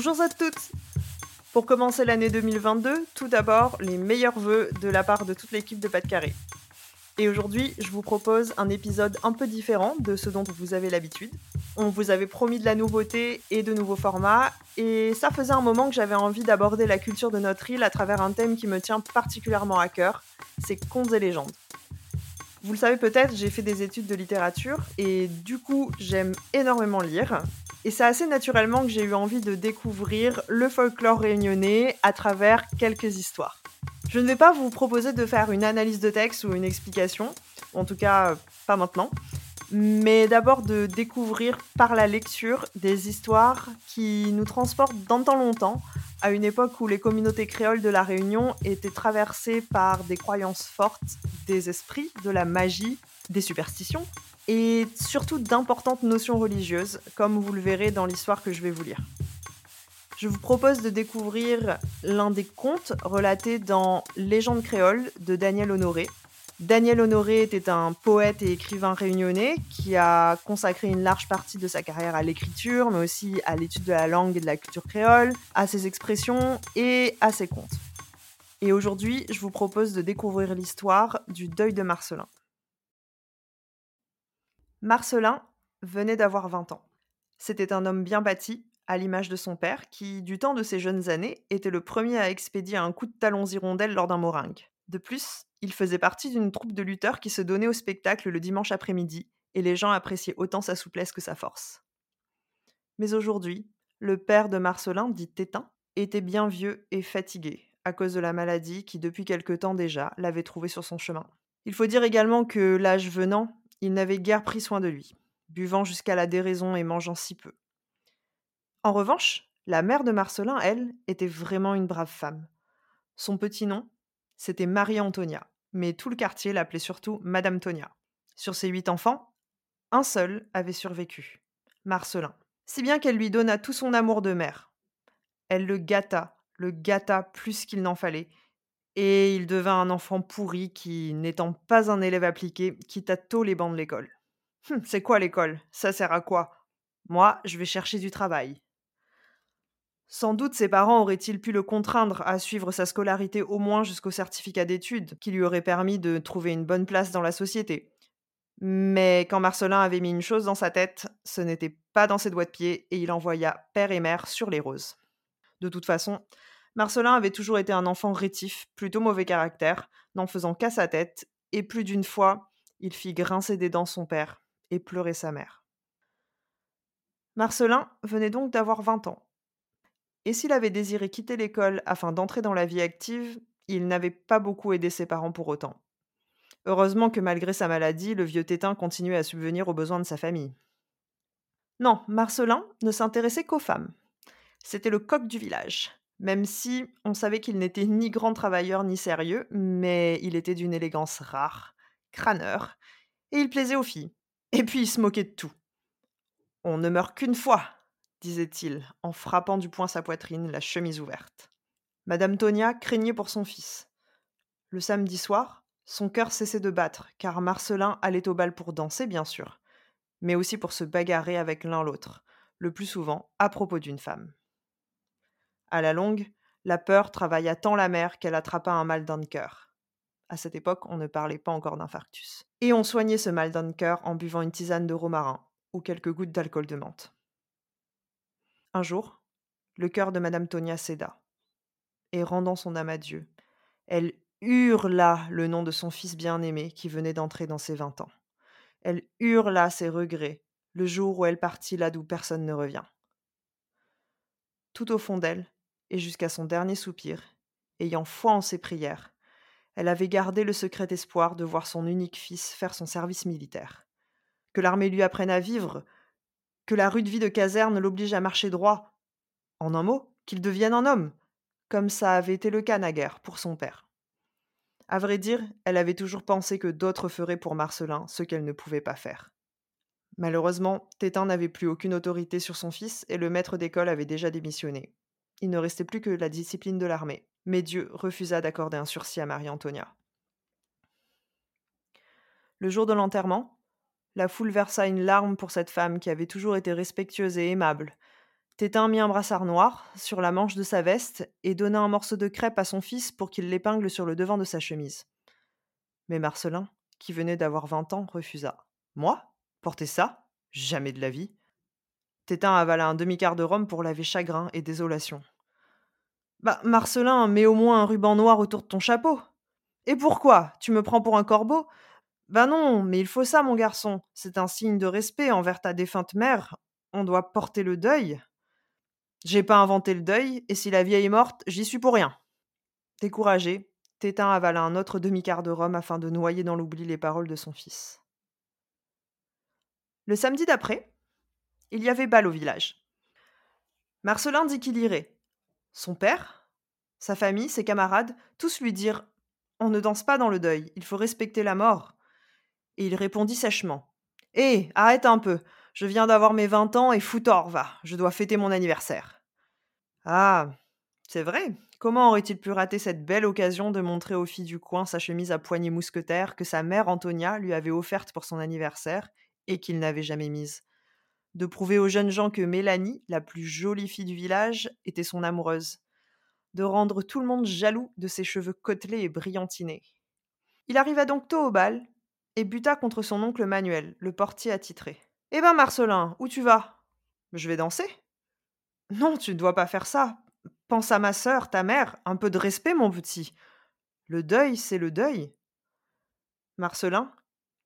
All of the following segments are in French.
Bonjour à toutes Pour commencer l'année 2022, tout d'abord, les meilleurs vœux de la part de toute l'équipe de Pas de Carré. Et aujourd'hui, je vous propose un épisode un peu différent de ce dont vous avez l'habitude. On vous avait promis de la nouveauté et de nouveaux formats, et ça faisait un moment que j'avais envie d'aborder la culture de notre île à travers un thème qui me tient particulièrement à cœur, c'est contes et légendes. Vous le savez peut-être, j'ai fait des études de littérature, et du coup, j'aime énormément lire, et c'est assez naturellement que j'ai eu envie de découvrir le folklore réunionnais à travers quelques histoires. Je ne vais pas vous proposer de faire une analyse de texte ou une explication, en tout cas pas maintenant, mais d'abord de découvrir par la lecture des histoires qui nous transportent dans temps longtemps, à une époque où les communautés créoles de la Réunion étaient traversées par des croyances fortes, des esprits, de la magie, des superstitions, et surtout d'importantes notions religieuses, comme vous le verrez dans l'histoire que je vais vous lire. Je vous propose de découvrir l'un des contes relatés dans Légende créole de Daniel Honoré. Daniel Honoré était un poète et écrivain réunionnais qui a consacré une large partie de sa carrière à l'écriture, mais aussi à l'étude de la langue et de la culture créole, à ses expressions et à ses contes. Et aujourd'hui, je vous propose de découvrir l'histoire du deuil de Marcelin. Marcelin venait d'avoir 20 ans. C'était un homme bien bâti, à l'image de son père, qui, du temps de ses jeunes années, était le premier à expédier un coup de talons hirondelle lors d'un moringue. De plus, il faisait partie d'une troupe de lutteurs qui se donnait au spectacle le dimanche après-midi, et les gens appréciaient autant sa souplesse que sa force. Mais aujourd'hui, le père de Marcelin, dit Tétin, était bien vieux et fatigué, à cause de la maladie qui, depuis quelque temps déjà, l'avait trouvé sur son chemin. Il faut dire également que, l'âge venant, il n'avait guère pris soin de lui, buvant jusqu'à la déraison et mangeant si peu. En revanche, la mère de Marcelin, elle, était vraiment une brave femme. Son petit nom, c'était Marie-Antonia, mais tout le quartier l'appelait surtout Madame Tonia. Sur ses huit enfants, un seul avait survécu, Marcelin, si bien qu'elle lui donna tout son amour de mère. Elle le gâta, le gâta plus qu'il n'en fallait, et il devint un enfant pourri qui, n'étant pas un élève appliqué, quitta tôt les bancs de l'école. Hum, c'est quoi l'école? Ça sert à quoi? Moi, je vais chercher du travail. Sans doute ses parents auraient-ils pu le contraindre à suivre sa scolarité au moins jusqu'au certificat d'études, qui lui aurait permis de trouver une bonne place dans la société. Mais quand Marcelin avait mis une chose dans sa tête, ce n'était pas dans ses doigts de pied, et il envoya père et mère sur les roses. De toute façon, Marcelin avait toujours été un enfant rétif, plutôt mauvais caractère, n'en faisant qu'à sa tête, et plus d'une fois, il fit grincer des dents son père et pleurer sa mère. Marcelin venait donc d'avoir 20 ans. Et s'il avait désiré quitter l'école afin d'entrer dans la vie active, il n'avait pas beaucoup aidé ses parents pour autant. Heureusement que malgré sa maladie, le vieux Tétin continuait à subvenir aux besoins de sa famille. Non, Marcelin ne s'intéressait qu'aux femmes. C'était le coq du village même si on savait qu'il n'était ni grand travailleur ni sérieux, mais il était d'une élégance rare, crâneur, et il plaisait aux filles. Et puis il se moquait de tout. On ne meurt qu'une fois, disait-il, en frappant du poing sa poitrine, la chemise ouverte. Madame Tonia craignait pour son fils. Le samedi soir, son cœur cessait de battre, car Marcelin allait au bal pour danser, bien sûr, mais aussi pour se bagarrer avec l'un l'autre, le plus souvent à propos d'une femme. À la longue, la peur travailla tant la mère qu'elle attrapa un mal d'un cœur. À cette époque, on ne parlait pas encore d'infarctus. Et on soignait ce mal d'un cœur en buvant une tisane de romarin ou quelques gouttes d'alcool de menthe. Un jour, le cœur de Madame Tonia céda, et rendant son âme à Dieu, elle hurla le nom de son fils bien-aimé qui venait d'entrer dans ses vingt ans. Elle hurla ses regrets, le jour où elle partit là d'où personne ne revient. Tout au fond d'elle, et jusqu'à son dernier soupir, ayant foi en ses prières, elle avait gardé le secret espoir de voir son unique fils faire son service militaire. Que l'armée lui apprenne à vivre, que la rude vie de caserne l'oblige à marcher droit. En un mot, qu'il devienne un homme, comme ça avait été le cas naguère pour son père. À vrai dire, elle avait toujours pensé que d'autres feraient pour Marcelin ce qu'elle ne pouvait pas faire. Malheureusement, Tétin n'avait plus aucune autorité sur son fils et le maître d'école avait déjà démissionné. Il ne restait plus que la discipline de l'armée, mais Dieu refusa d'accorder un sursis à Marie-Antonia. Le jour de l'enterrement, la foule versa une larme pour cette femme qui avait toujours été respectueuse et aimable. Tétin mit un brassard noir sur la manche de sa veste et donna un morceau de crêpe à son fils pour qu'il l'épingle sur le devant de sa chemise. Mais Marcelin, qui venait d'avoir vingt ans, refusa. Moi? Porter ça? Jamais de la vie. Tétin avala un demi-quart de rhum pour laver chagrin et désolation. Bah, Marcelin, mets au moins un ruban noir autour de ton chapeau. Et pourquoi? Tu me prends pour un corbeau? Ben non, mais il faut ça, mon garçon. C'est un signe de respect envers ta défunte mère. On doit porter le deuil. J'ai pas inventé le deuil, et si la vieille est morte, j'y suis pour rien. Découragé, Tétin avala un autre demi-quart de rhum afin de noyer dans l'oubli les paroles de son fils. Le samedi d'après, il y avait bal au village. Marcelin dit qu'il irait. Son père, sa famille, ses camarades, tous lui dirent On ne danse pas dans le deuil, il faut respecter la mort et il répondit sèchement. Hé, arrête un peu. Je viens d'avoir mes vingt ans et foutor, va. Je dois fêter mon anniversaire. Ah, c'est vrai. Comment aurait-il pu rater cette belle occasion de montrer aux filles du coin sa chemise à poignée mousquetaire que sa mère Antonia lui avait offerte pour son anniversaire et qu'il n'avait jamais mise? De prouver aux jeunes gens que Mélanie, la plus jolie fille du village, était son amoureuse. De rendre tout le monde jaloux de ses cheveux côtelés et brillantinés. Il arriva donc tôt au bal, et buta contre son oncle Manuel, le portier attitré. Eh ben, Marcelin, où tu vas? Je vais danser. Non, tu ne dois pas faire ça. Pense à ma sœur, ta mère, un peu de respect, mon petit. Le deuil, c'est le deuil. Marcelin,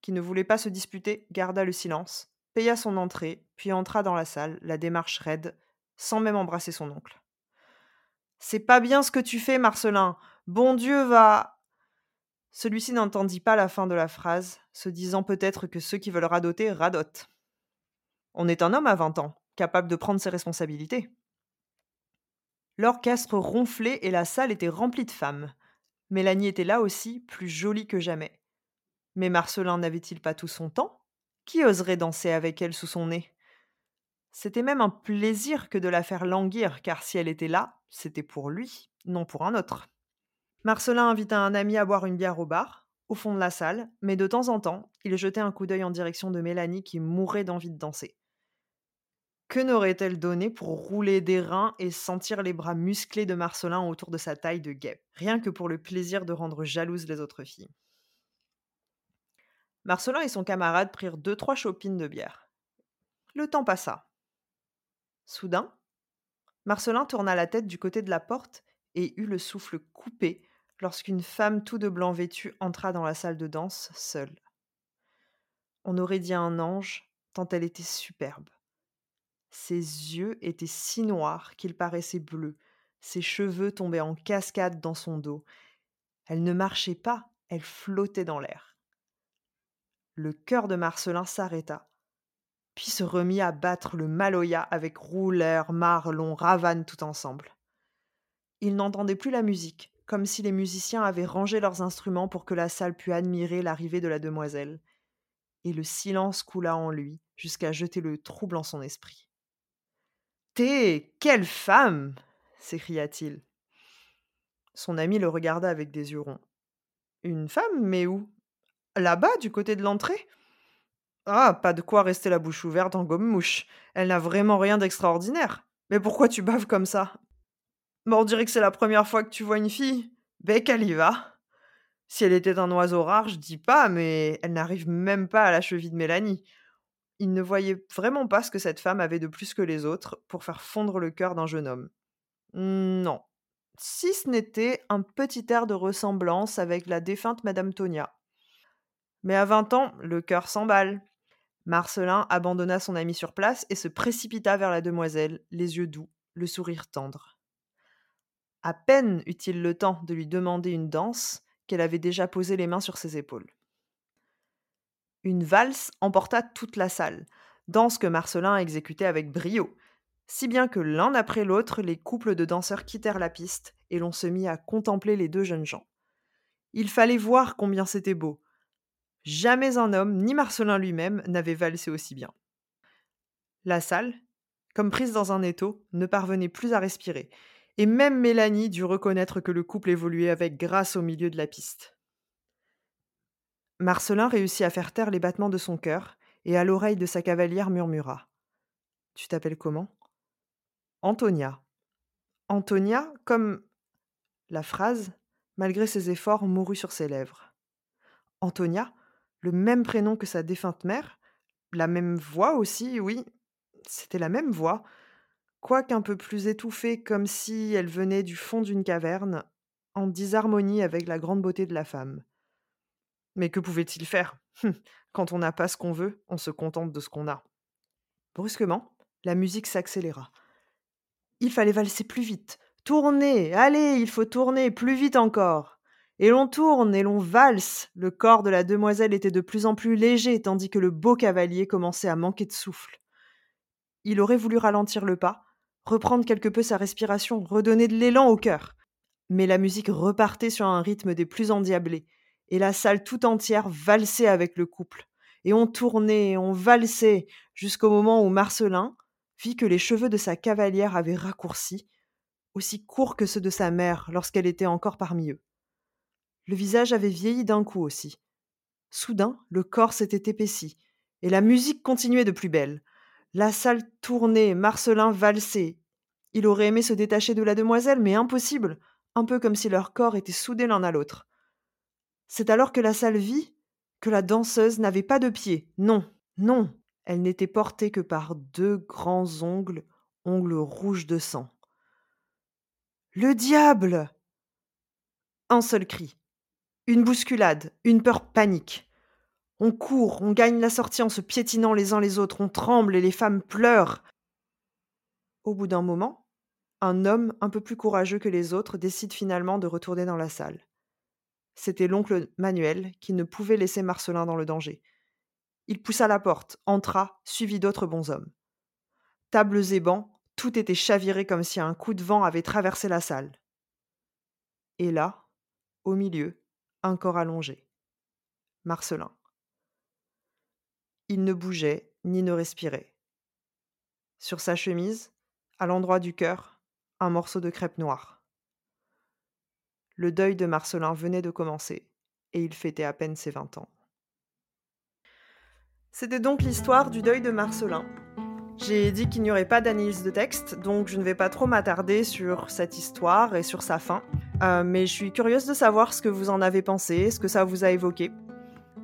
qui ne voulait pas se disputer, garda le silence, paya son entrée, puis entra dans la salle, la démarche raide, sans même embrasser son oncle. C'est pas bien ce que tu fais, Marcelin. Bon Dieu va. Celui-ci n'entendit pas la fin de la phrase, se disant peut-être que ceux qui veulent radoter radotent. On est un homme à vingt ans, capable de prendre ses responsabilités. L'orchestre ronflait et la salle était remplie de femmes. Mélanie était là aussi, plus jolie que jamais. Mais Marcelin n'avait-il pas tout son temps? Qui oserait danser avec elle sous son nez? C'était même un plaisir que de la faire languir, car si elle était là, c'était pour lui, non pour un autre. Marcelin invita un ami à boire une bière au bar, au fond de la salle, mais de temps en temps, il jetait un coup d'œil en direction de Mélanie qui mourait d'envie de danser. Que n'aurait-elle donné pour rouler des reins et sentir les bras musclés de Marcelin autour de sa taille de guêpe, rien que pour le plaisir de rendre jalouses les autres filles Marcelin et son camarade prirent deux trois chopines de bière. Le temps passa. Soudain, Marcelin tourna la tête du côté de la porte et eut le souffle coupé lorsqu'une femme tout de blanc vêtue entra dans la salle de danse seule. On aurait dit un ange, tant elle était superbe. Ses yeux étaient si noirs qu'ils paraissaient bleus, ses cheveux tombaient en cascade dans son dos. Elle ne marchait pas, elle flottait dans l'air. Le cœur de Marcelin s'arrêta, puis se remit à battre le maloya avec rouleur, marlon, ravane tout ensemble. Il n'entendait plus la musique, comme si les musiciens avaient rangé leurs instruments pour que la salle pût admirer l'arrivée de la demoiselle. Et le silence coula en lui, jusqu'à jeter le trouble en son esprit. T'es quelle femme s'écria-t-il. Son ami le regarda avec des yeux ronds. Une femme, mais où? Là-bas, du côté de l'entrée? Ah, pas de quoi rester la bouche ouverte en gomme-mouche. Elle n'a vraiment rien d'extraordinaire. Mais pourquoi tu baves comme ça? Bon, on dirait que c'est la première fois que tu vois une fille. Ben, qu'elle y va. Si elle était un oiseau rare, je dis pas, mais elle n'arrive même pas à la cheville de Mélanie. Il ne voyait vraiment pas ce que cette femme avait de plus que les autres pour faire fondre le cœur d'un jeune homme. Non. Si ce n'était un petit air de ressemblance avec la défunte Madame Tonia. Mais à vingt ans, le cœur s'emballe. Marcelin abandonna son ami sur place et se précipita vers la demoiselle, les yeux doux, le sourire tendre. À peine eut-il le temps de lui demander une danse qu'elle avait déjà posé les mains sur ses épaules. Une valse emporta toute la salle. danse que Marcelin exécutait avec brio, si bien que l'un après l'autre, les couples de danseurs quittèrent la piste et l'on se mit à contempler les deux jeunes gens. Il fallait voir combien c'était beau. Jamais un homme, ni Marcelin lui-même, n'avait valsé aussi bien. La salle, comme prise dans un étau, ne parvenait plus à respirer, et même Mélanie dut reconnaître que le couple évoluait avec grâce au milieu de la piste. Marcelin réussit à faire taire les battements de son cœur, et à l'oreille de sa cavalière murmura. Tu t'appelles comment? Antonia. Antonia, comme la phrase, malgré ses efforts, mourut sur ses lèvres. Antonia, le même prénom que sa défunte mère, la même voix aussi, oui, c'était la même voix, quoique un peu plus étouffée, comme si elle venait du fond d'une caverne, en disharmonie avec la grande beauté de la femme. Mais que pouvait-il faire? Quand on n'a pas ce qu'on veut, on se contente de ce qu'on a. Brusquement, la musique s'accéléra. Il fallait valser plus vite. Tourner, allez, il faut tourner, plus vite encore. Et l'on tourne et l'on valse. Le corps de la demoiselle était de plus en plus léger, tandis que le beau cavalier commençait à manquer de souffle. Il aurait voulu ralentir le pas, reprendre quelque peu sa respiration, redonner de l'élan au cœur. Mais la musique repartait sur un rythme des plus endiablés, et la salle tout entière valsait avec le couple. Et on tournait, on valsait, jusqu'au moment où Marcelin vit que les cheveux de sa cavalière avaient raccourci, aussi courts que ceux de sa mère lorsqu'elle était encore parmi eux. Le visage avait vieilli d'un coup aussi. Soudain, le corps s'était épaissi, et la musique continuait de plus belle. La salle tournait, Marcelin valsait. Il aurait aimé se détacher de la demoiselle, mais impossible, un peu comme si leurs corps étaient soudés l'un à l'autre. C'est alors que la salle vit que la danseuse n'avait pas de pieds. Non, non, elle n'était portée que par deux grands ongles, ongles rouges de sang. Le diable Un seul cri. Une bousculade, une peur panique. On court, on gagne la sortie en se piétinant les uns les autres, on tremble et les femmes pleurent. Au bout d'un moment, un homme un peu plus courageux que les autres décide finalement de retourner dans la salle. C'était l'oncle Manuel qui ne pouvait laisser Marcelin dans le danger. Il poussa la porte, entra, suivi d'autres bonshommes. Tables et bancs, tout était chaviré comme si un coup de vent avait traversé la salle. Et là, au milieu, un corps allongé. Marcelin. Il ne bougeait ni ne respirait. Sur sa chemise, à l'endroit du cœur, un morceau de crêpe noire. Le deuil de Marcelin venait de commencer, et il fêtait à peine ses vingt ans. C'était donc l'histoire du deuil de Marcelin. J'ai dit qu'il n'y aurait pas d'analyse de texte, donc je ne vais pas trop m'attarder sur cette histoire et sur sa fin. Euh, mais je suis curieuse de savoir ce que vous en avez pensé, ce que ça vous a évoqué.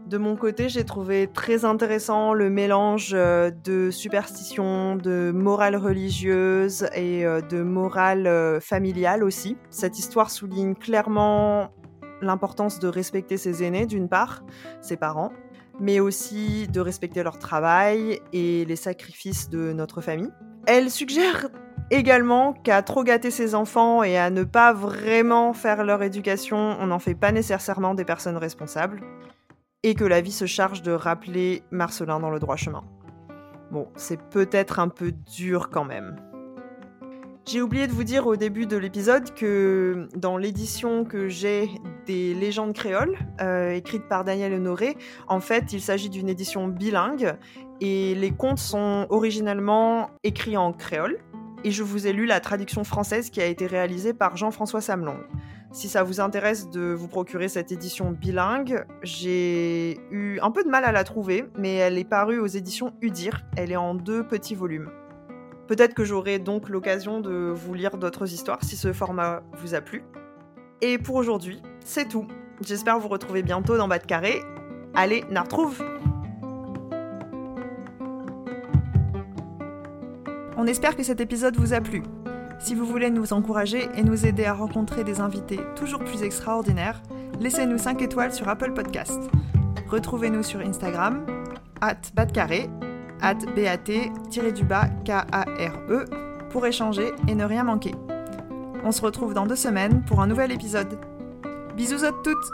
De mon côté, j'ai trouvé très intéressant le mélange euh, de superstition, de morale religieuse et euh, de morale familiale aussi. Cette histoire souligne clairement l'importance de respecter ses aînés, d'une part, ses parents, mais aussi de respecter leur travail et les sacrifices de notre famille. Elle suggère également qu'à trop gâter ses enfants et à ne pas vraiment faire leur éducation, on n'en fait pas nécessairement des personnes responsables et que la vie se charge de rappeler Marcelin dans le droit chemin. Bon, c'est peut-être un peu dur quand même. J'ai oublié de vous dire au début de l'épisode que dans l'édition que j'ai des légendes créoles, euh, écrite par Daniel Honoré, en fait, il s'agit d'une édition bilingue et les contes sont originellement écrits en créole. Et je vous ai lu la traduction française qui a été réalisée par Jean-François Samlong. Si ça vous intéresse de vous procurer cette édition bilingue, j'ai eu un peu de mal à la trouver, mais elle est parue aux éditions Udir. Elle est en deux petits volumes. Peut-être que j'aurai donc l'occasion de vous lire d'autres histoires si ce format vous a plu. Et pour aujourd'hui, c'est tout. J'espère vous retrouver bientôt dans Bas de Carré. Allez, n'a retrouve espère que cet épisode vous a plu. Si vous voulez nous encourager et nous aider à rencontrer des invités toujours plus extraordinaires, laissez-nous 5 étoiles sur Apple Podcast. Retrouvez-nous sur Instagram, at batcarré, at bat-k-a-r-e, pour échanger et ne rien manquer. On se retrouve dans deux semaines pour un nouvel épisode. Bisous à toutes